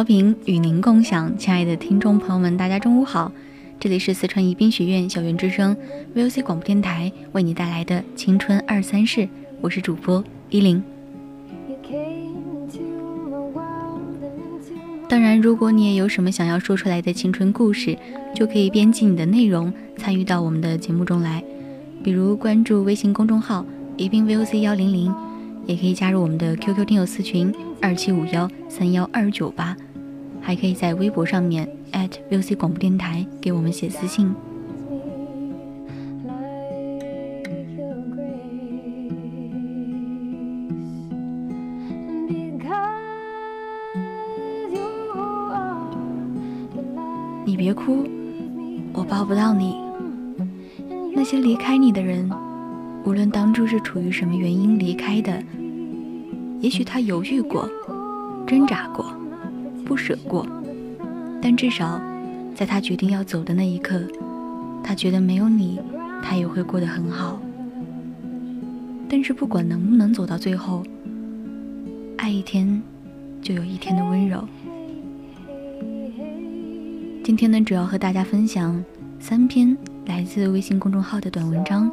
调频与您共享，亲爱的听众朋友们，大家中午好！这里是四川宜宾学院校园之声 VOC 广播电台为你带来的青春二三事，我是主播依林。当然，如果你也有什么想要说出来的青春故事，就可以编辑你的内容参与到我们的节目中来，比如关注微信公众号宜宾 VOC 幺零零，也可以加入我们的 QQ 听友私群二七五幺三幺二九八，还可以在微博上面 @VOC 广播电台给我们写私信。你别哭，我抱不到你。那些离开你的人，无论当初是出于什么原因离开的，也许他犹豫过、挣扎过、不舍过，但至少，在他决定要走的那一刻，他觉得没有你，他也会过得很好。但是不管能不能走到最后，爱一天，就有一天的温柔。今天呢，主要和大家分享三篇来自微信公众号的短文章，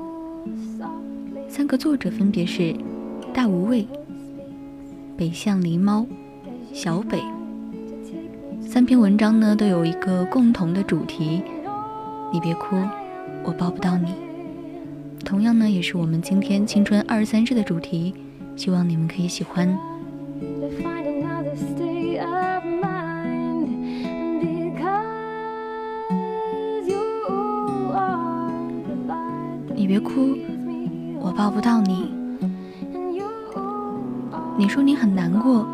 三个作者分别是大无畏、北向狸猫、小北。三篇文章呢都有一个共同的主题：你别哭，我抱不到你。同样呢，也是我们今天青春二十三式的主题，希望你们可以喜欢。你别哭，我抱不到你。你说你很难过，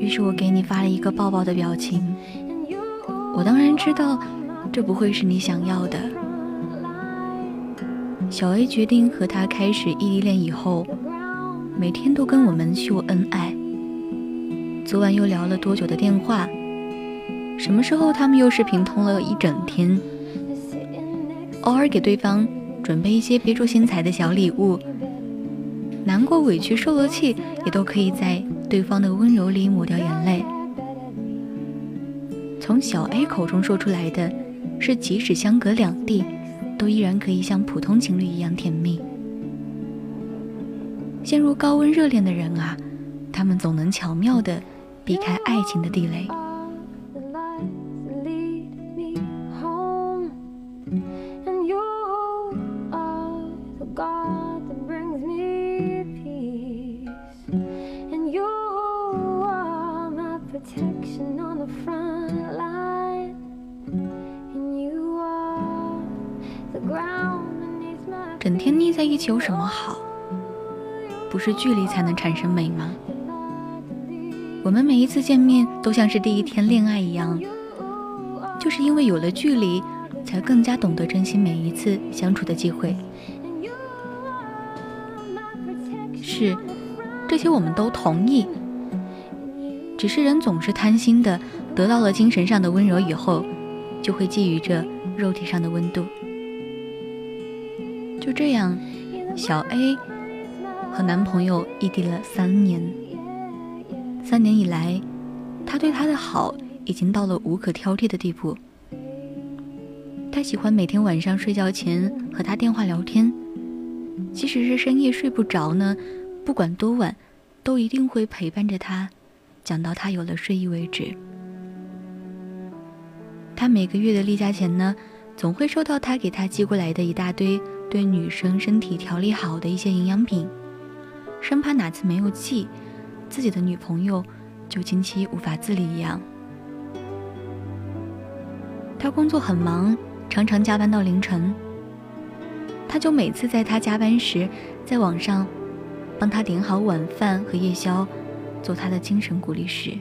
于是我给你发了一个抱抱的表情。我当然知道，这不会是你想要的。小 A 决定和他开始异地恋以后，每天都跟我们秀恩爱。昨晚又聊了多久的电话？什么时候他们又视频通了一整天？偶尔给对方。准备一些别出心裁的小礼物，难过、委屈、受了气，也都可以在对方的温柔里抹掉眼泪。从小 A 口中说出来的，是即使相隔两地，都依然可以像普通情侣一样甜蜜。陷入高温热恋的人啊，他们总能巧妙的避开爱情的地雷。在一起有什么好？不是距离才能产生美吗？我们每一次见面都像是第一天恋爱一样，就是因为有了距离，才更加懂得珍惜每一次相处的机会。是，这些我们都同意。只是人总是贪心的，得到了精神上的温柔以后，就会觊觎着肉体上的温度。就这样，小 A 和男朋友异地了三年。三年以来，他对她的好已经到了无可挑剔的地步。他喜欢每天晚上睡觉前和他电话聊天，即使是深夜睡不着呢，不管多晚，都一定会陪伴着他，讲到他有了睡意为止。他每个月的例假前呢，总会收到他给他寄过来的一大堆对女生身体调理好的一些营养品，生怕哪次没有寄，自己的女朋友就经期无法自理一样。他工作很忙。常常加班到凌晨，他就每次在他加班时，在网上帮他点好晚饭和夜宵，做他的精神鼓励师。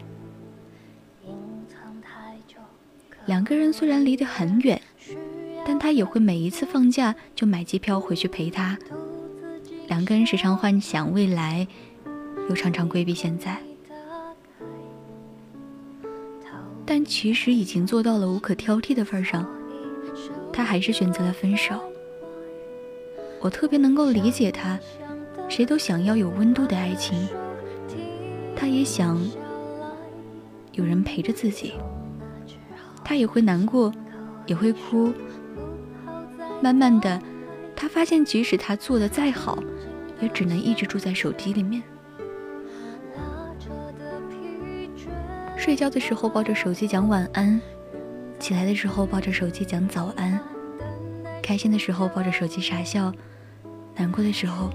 两个人虽然离得很远，但他也会每一次放假就买机票回去陪他。两个人时常幻想未来，又常常规避现在，但其实已经做到了无可挑剔的份上。他还是选择了分手。我特别能够理解他，谁都想要有温度的爱情，他也想有人陪着自己。他也会难过，也会哭。慢慢的，他发现即使他做的再好，也只能一直住在手机里面。睡觉的时候抱着手机讲晚安。起来的时候抱着手机讲早安，开心的时候抱着手机傻笑，难过的时候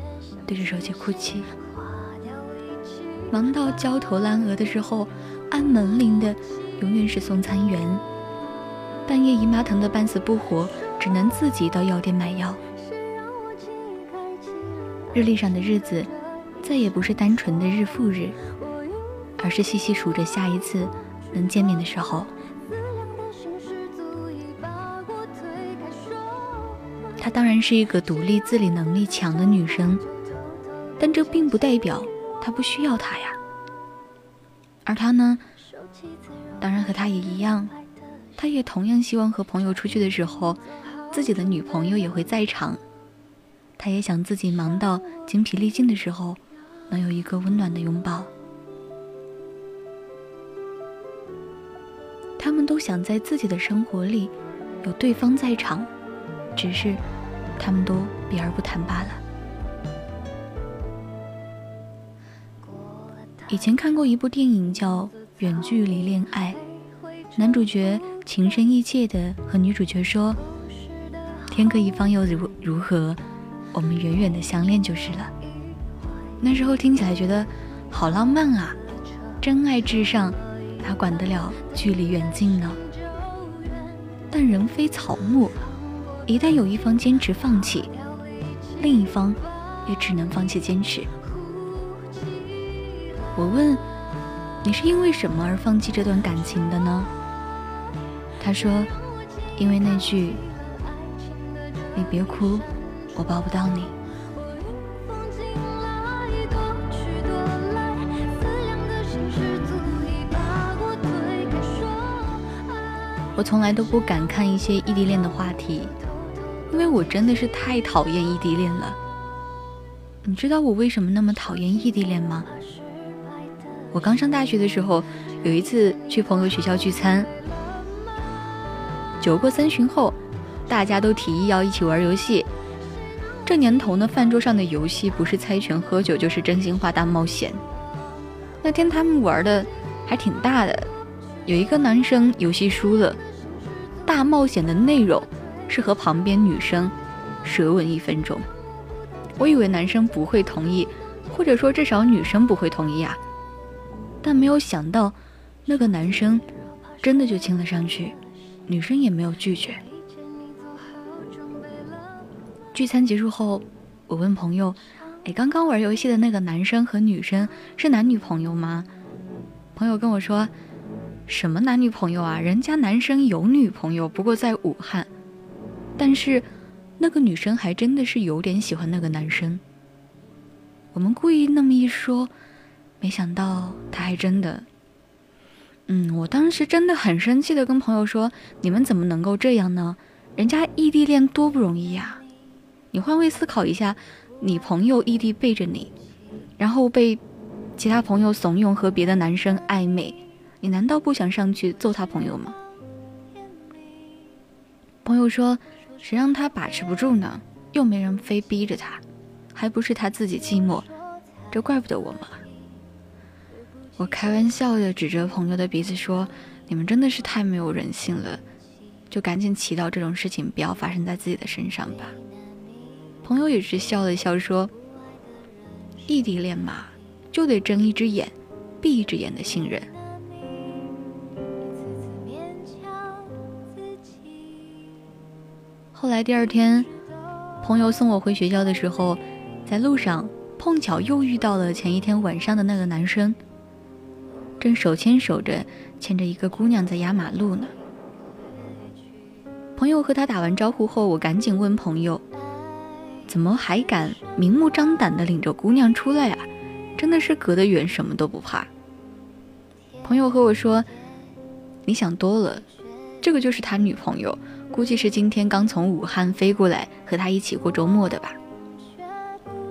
对着手机哭泣。忙到焦头烂额的时候，按门铃的永远是送餐员。半夜姨妈疼得半死不活，只能自己到药店买药。日历上的日子，再也不是单纯的日复日，而是细细数着下一次能见面的时候。她当然是一个独立自理能力强的女生，但这并不代表她不需要他呀。而他呢，当然和他也一样，他也同样希望和朋友出去的时候，自己的女朋友也会在场。他也想自己忙到精疲力尽的时候，能有一个温暖的拥抱。他们都想在自己的生活里有对方在场，只是。他们都避而不谈罢了。以前看过一部电影叫《远距离恋爱》，男主角情深意切的和女主角说：“天各一方又如如何？我们远远的相恋就是了。”那时候听起来觉得好浪漫啊！真爱至上，哪管得了距离远近呢？但人非草木。一旦有一方坚持放弃，另一方也只能放弃坚持。我问：“你是因为什么而放弃这段感情的呢？”他说：“因为那句‘你别哭，我抱不到你’。”我从来都不敢看一些异地恋的话题。因为我真的是太讨厌异地恋了。你知道我为什么那么讨厌异地恋吗？我刚上大学的时候，有一次去朋友学校聚餐，酒过三巡后，大家都提议要一起玩游戏。这年头呢，饭桌上的游戏不是猜拳喝酒，就是真心话大冒险。那天他们玩的还挺大的，有一个男生游戏输了，大冒险的内容。是和旁边女生舌吻一分钟，我以为男生不会同意，或者说至少女生不会同意啊，但没有想到那个男生真的就亲了上去，女生也没有拒绝。聚餐结束后，我问朋友：“哎，刚刚玩游戏的那个男生和女生是男女朋友吗？”朋友跟我说：“什么男女朋友啊？人家男生有女朋友，不过在武汉。”但是，那个女生还真的是有点喜欢那个男生。我们故意那么一说，没想到他还真的……嗯，我当时真的很生气的跟朋友说：“你们怎么能够这样呢？人家异地恋多不容易呀！你换位思考一下，你朋友异地背着你，然后被其他朋友怂恿和别的男生暧昧，你难道不想上去揍他朋友吗？”朋友说：“谁让他把持不住呢？又没人非逼着他，还不是他自己寂寞，这怪不得我嘛。”我开玩笑的指着朋友的鼻子说：“你们真的是太没有人性了，就赶紧祈祷这种事情不要发生在自己的身上吧。”朋友也是笑了笑说：“异地恋嘛，就得睁一只眼闭一只眼的信任。”后来第二天，朋友送我回学校的时候，在路上碰巧又遇到了前一天晚上的那个男生，正手牵手着牵着一个姑娘在压马路呢。朋友和他打完招呼后，我赶紧问朋友：“怎么还敢明目张胆地领着姑娘出来啊？真的是隔得远什么都不怕？”朋友和我说：“你想多了，这个就是他女朋友。”估计是今天刚从武汉飞过来和他一起过周末的吧。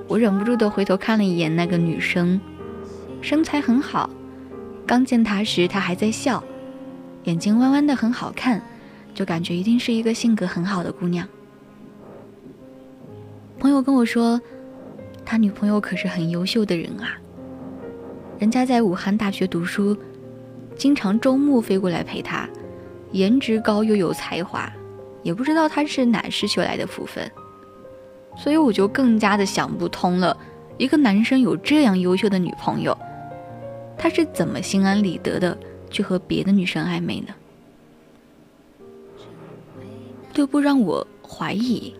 我忍不住的回头看了一眼那个女生，身材很好，刚见她时她还在笑，眼睛弯弯的很好看，就感觉一定是一个性格很好的姑娘。朋友跟我说，他女朋友可是很优秀的人啊，人家在武汉大学读书，经常周末飞过来陪他，颜值高又有才华。也不知道他是哪世修来的福分，所以我就更加的想不通了。一个男生有这样优秀的女朋友，他是怎么心安理得的去和别的女生暧昧呢？这不让我怀疑，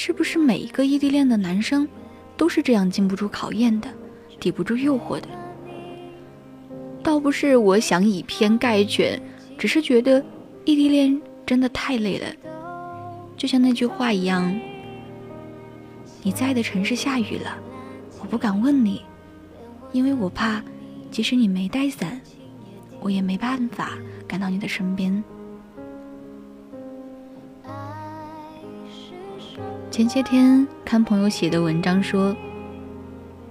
是不是每一个异地恋的男生都是这样经不住考验的，抵不住诱惑的？倒不是我想以偏概全，只是觉得异地恋真的太累了。就像那句话一样，你在的城市下雨了，我不敢问你，因为我怕，即使你没带伞，我也没办法赶到你的身边。前些天看朋友写的文章说，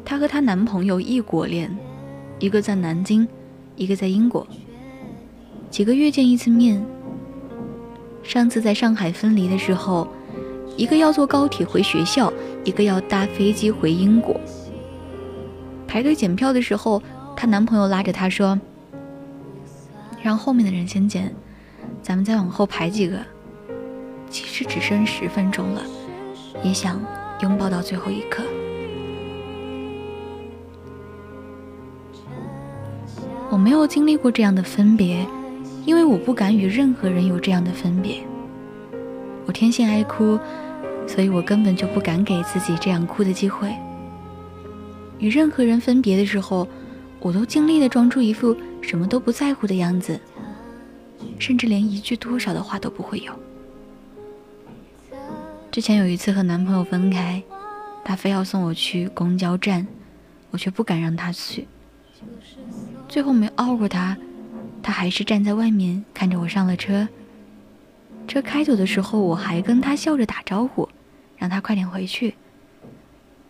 她和她男朋友异国恋，一个在南京，一个在英国，几个月见一次面。上次在上海分离的时候，一个要坐高铁回学校，一个要搭飞机回英国。排队检票的时候，她男朋友拉着她说：“让后面的人先检，咱们再往后排几个。”其实只剩十分钟了，也想拥抱到最后一刻。我没有经历过这样的分别。因为我不敢与任何人有这样的分别，我天性爱哭，所以我根本就不敢给自己这样哭的机会。与任何人分别的时候，我都尽力的装出一副什么都不在乎的样子，甚至连一句多少的话都不会有。之前有一次和男朋友分开，他非要送我去公交站，我却不敢让他去，最后没拗过他。他还是站在外面看着我上了车。车开走的时候，我还跟他笑着打招呼，让他快点回去。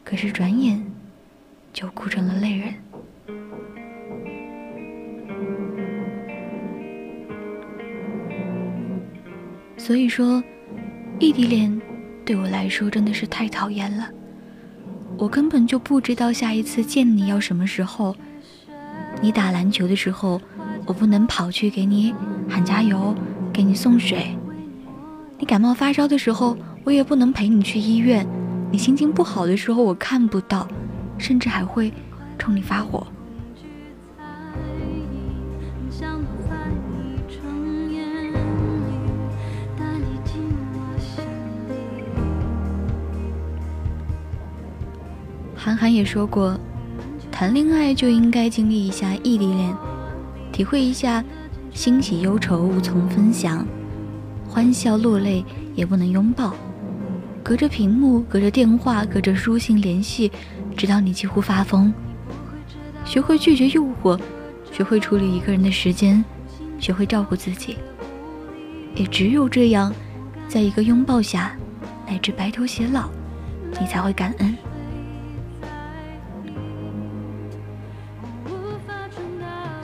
可是转眼就哭成了泪人。所以说，异地恋对我来说真的是太讨厌了。我根本就不知道下一次见你要什么时候。你打篮球的时候。我不能跑去给你喊加油，给你送水。你感冒发烧的时候，我也不能陪你去医院。你心情不好的时候，我看不到，甚至还会冲你发火。也说过，谈恋爱就应该经历一下异地恋。体会一下，欣喜忧愁无从分享，欢笑落泪也不能拥抱，隔着屏幕，隔着电话，隔着书信联系，直到你几乎发疯。学会拒绝诱惑，学会处理一个人的时间，学会照顾自己。也只有这样，在一个拥抱下，乃至白头偕老，你才会感恩。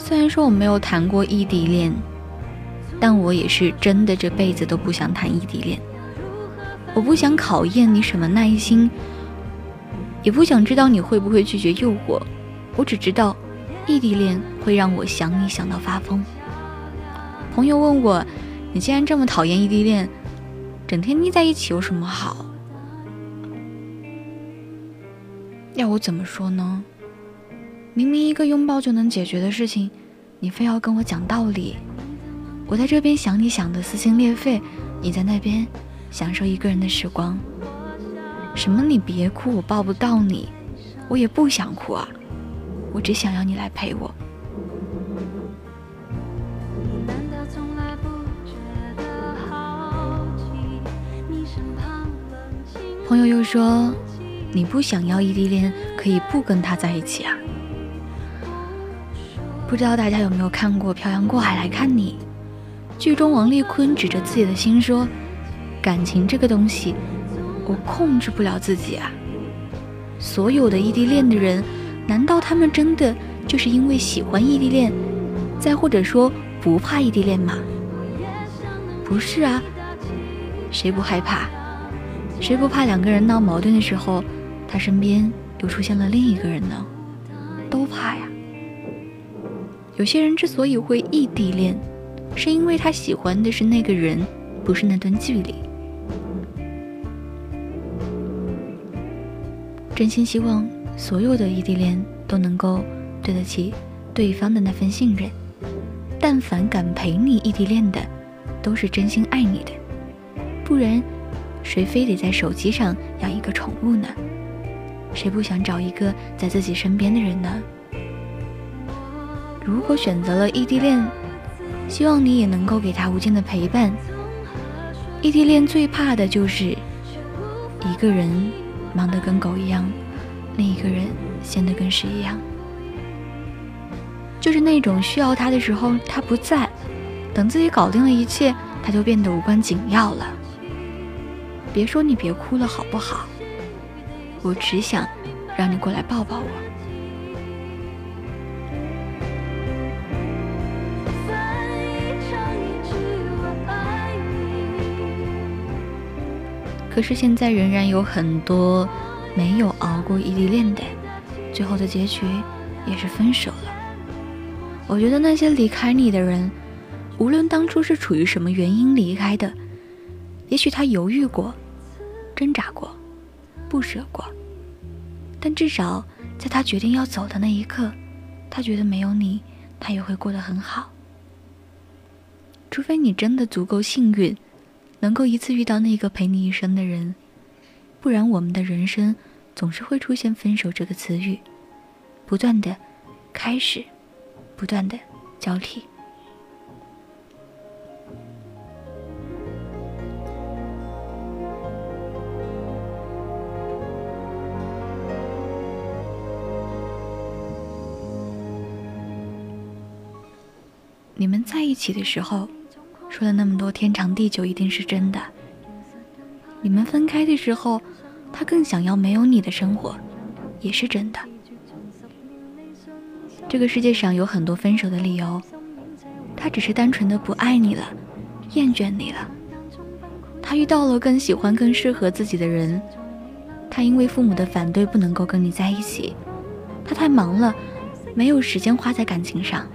虽然说我没有谈过异地恋，但我也是真的这辈子都不想谈异地恋。我不想考验你什么耐心，也不想知道你会不会拒绝诱惑。我只知道，异地恋会让我想你想到发疯。朋友问我：“你既然这么讨厌异地恋，整天腻在一起有什么好？”要我怎么说呢？明明一个拥抱就能解决的事情，你非要跟我讲道理。我在这边想你想的撕心裂肺，你在那边享受一个人的时光。什么？你别哭，我抱不到你，我也不想哭啊，我只想要你来陪我。朋友又说。你不想要异地恋，可以不跟他在一起啊。不知道大家有没有看过《漂洋过海来看你》？剧中王丽坤指着自己的心说：“感情这个东西，我控制不了自己啊。”所有的异地恋的人，难道他们真的就是因为喜欢异地恋，再或者说不怕异地恋吗？不是啊，谁不害怕？谁不怕两个人闹矛盾的时候？他身边又出现了另一个人呢，都怕呀。有些人之所以会异地恋，是因为他喜欢的是那个人，不是那段距离。真心希望所有的异地恋都能够对得起对方的那份信任。但凡敢陪你异地恋的，都是真心爱你的，不然，谁非得在手机上养一个宠物呢？谁不想找一个在自己身边的人呢？如果选择了异地恋，希望你也能够给他无尽的陪伴。异地恋最怕的就是一个人忙得跟狗一样，另一个人闲得跟屎一样。就是那种需要他的时候他不在，等自己搞定了一切，他就变得无关紧要了。别说你别哭了，好不好？我只想让你过来抱抱我。可是现在仍然有很多没有熬过异地恋的，最后的结局也是分手了。我觉得那些离开你的人，无论当初是处于什么原因离开的，也许他犹豫过，挣扎过。不舍过，但至少在他决定要走的那一刻，他觉得没有你，他也会过得很好。除非你真的足够幸运，能够一次遇到那个陪你一生的人，不然我们的人生总是会出现“分手”这个词语，不断的开始，不断的交替。你们在一起的时候，说了那么多天长地久，一定是真的。你们分开的时候，他更想要没有你的生活，也是真的。这个世界上有很多分手的理由，他只是单纯的不爱你了，厌倦你了。他遇到了更喜欢、更适合自己的人，他因为父母的反对不能够跟你在一起，他太忙了，没有时间花在感情上。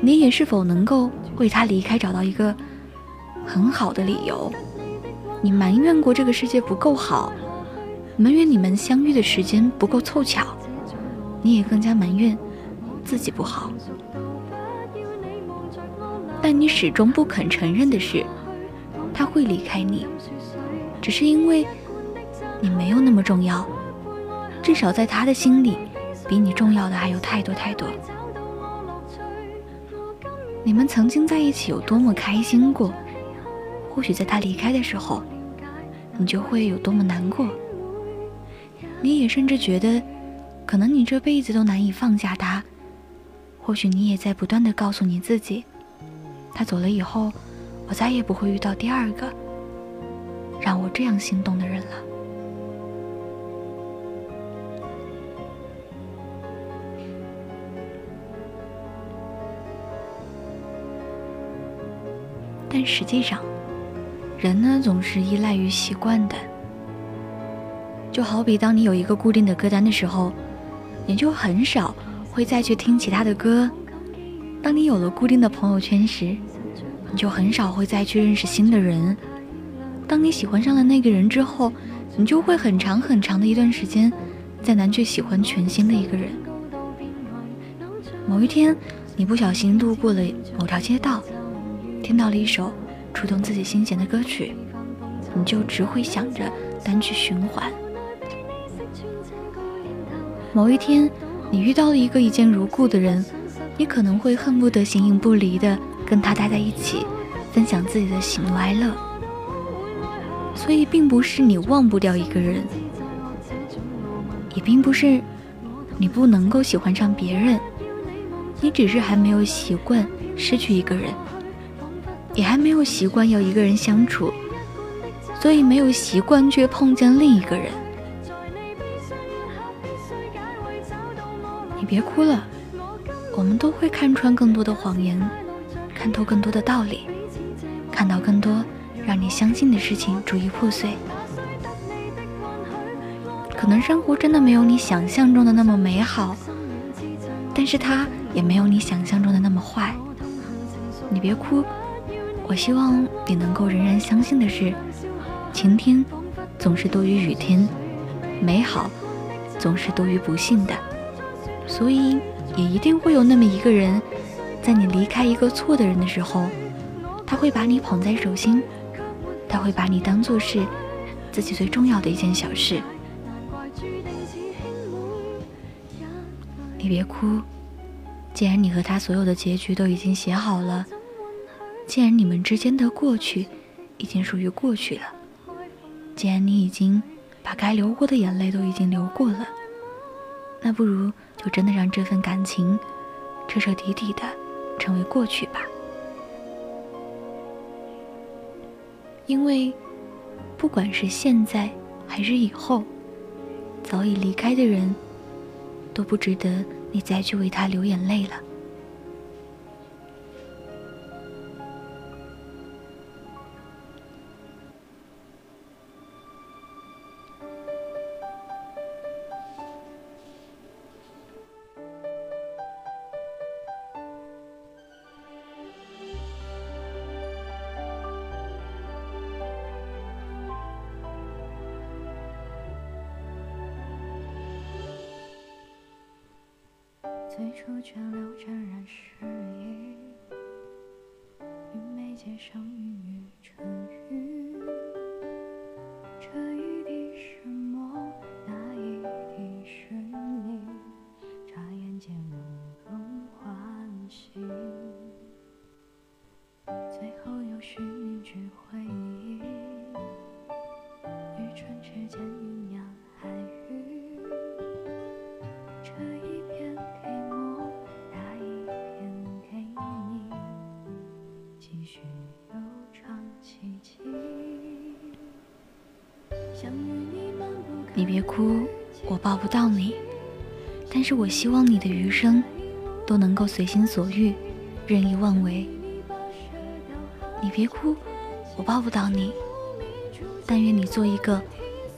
你也是否能够为他离开找到一个很好的理由？你埋怨过这个世界不够好，埋怨你们相遇的时间不够凑巧，你也更加埋怨自己不好。但你始终不肯承认的是，他会离开你，只是因为你没有那么重要，至少在他的心里，比你重要的还有太多太多。你们曾经在一起有多么开心过？或许在他离开的时候，你就会有多么难过。你也甚至觉得，可能你这辈子都难以放下他。或许你也在不断的告诉你自己，他走了以后，我再也不会遇到第二个让我这样心动的人了。但实际上，人呢总是依赖于习惯的。就好比当你有一个固定的歌单的时候，你就很少会再去听其他的歌；当你有了固定的朋友圈时，你就很少会再去认识新的人；当你喜欢上了那个人之后，你就会很长很长的一段时间再难去喜欢全新的一个人。某一天，你不小心路过了某条街道，听到了一首触动自己心弦的歌曲，你就只会想着单曲循环。某一天，你遇到了一个一见如故的人，你可能会恨不得形影不离的跟他待在一起，分享自己的喜怒哀乐。所以，并不是你忘不掉一个人，也并不是你不能够喜欢上别人，你只是还没有习惯失去一个人，也还没有习惯要一个人相处，所以没有习惯去碰见另一个人。你别哭了，我们都会看穿更多的谎言，看透更多的道理，看到更多让你相信的事情逐一破碎。可能生活真的没有你想象中的那么美好，但是它也没有你想象中的那么坏。你别哭，我希望你能够仍然相信的是，晴天总是多于雨天，美好总是多于不幸的。所以，也一定会有那么一个人，在你离开一个错的人的时候，他会把你捧在手心，他会把你当做是自己最重要的一件小事。你别哭，既然你和他所有的结局都已经写好了，既然你们之间的过去已经属于过去了，既然你已经把该流过的眼泪都已经流过了，那不如。就真的让这份感情彻彻底底的成为过去吧，因为不管是现在还是以后，早已离开的人都不值得你再去为他流眼泪了。你别哭，我抱不到你，但是我希望你的余生都能够随心所欲，任意妄为。你别哭，我抱不到你，但愿你做一个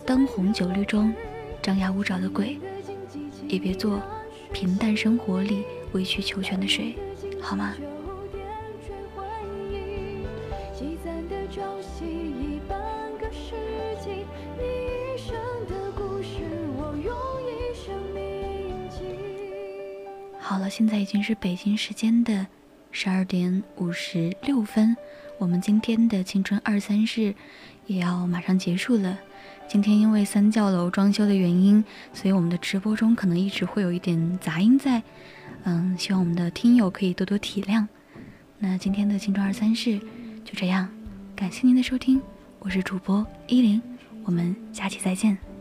灯红酒绿中张牙舞爪的鬼，也别做平淡生活里委曲求全的水，好吗？现在已经是北京时间的十二点五十六分，我们今天的青春二三事也要马上结束了。今天因为三教楼装修的原因，所以我们的直播中可能一直会有一点杂音在，嗯，希望我们的听友可以多多体谅。那今天的青春二三事就这样，感谢您的收听，我是主播依林，我们下期再见。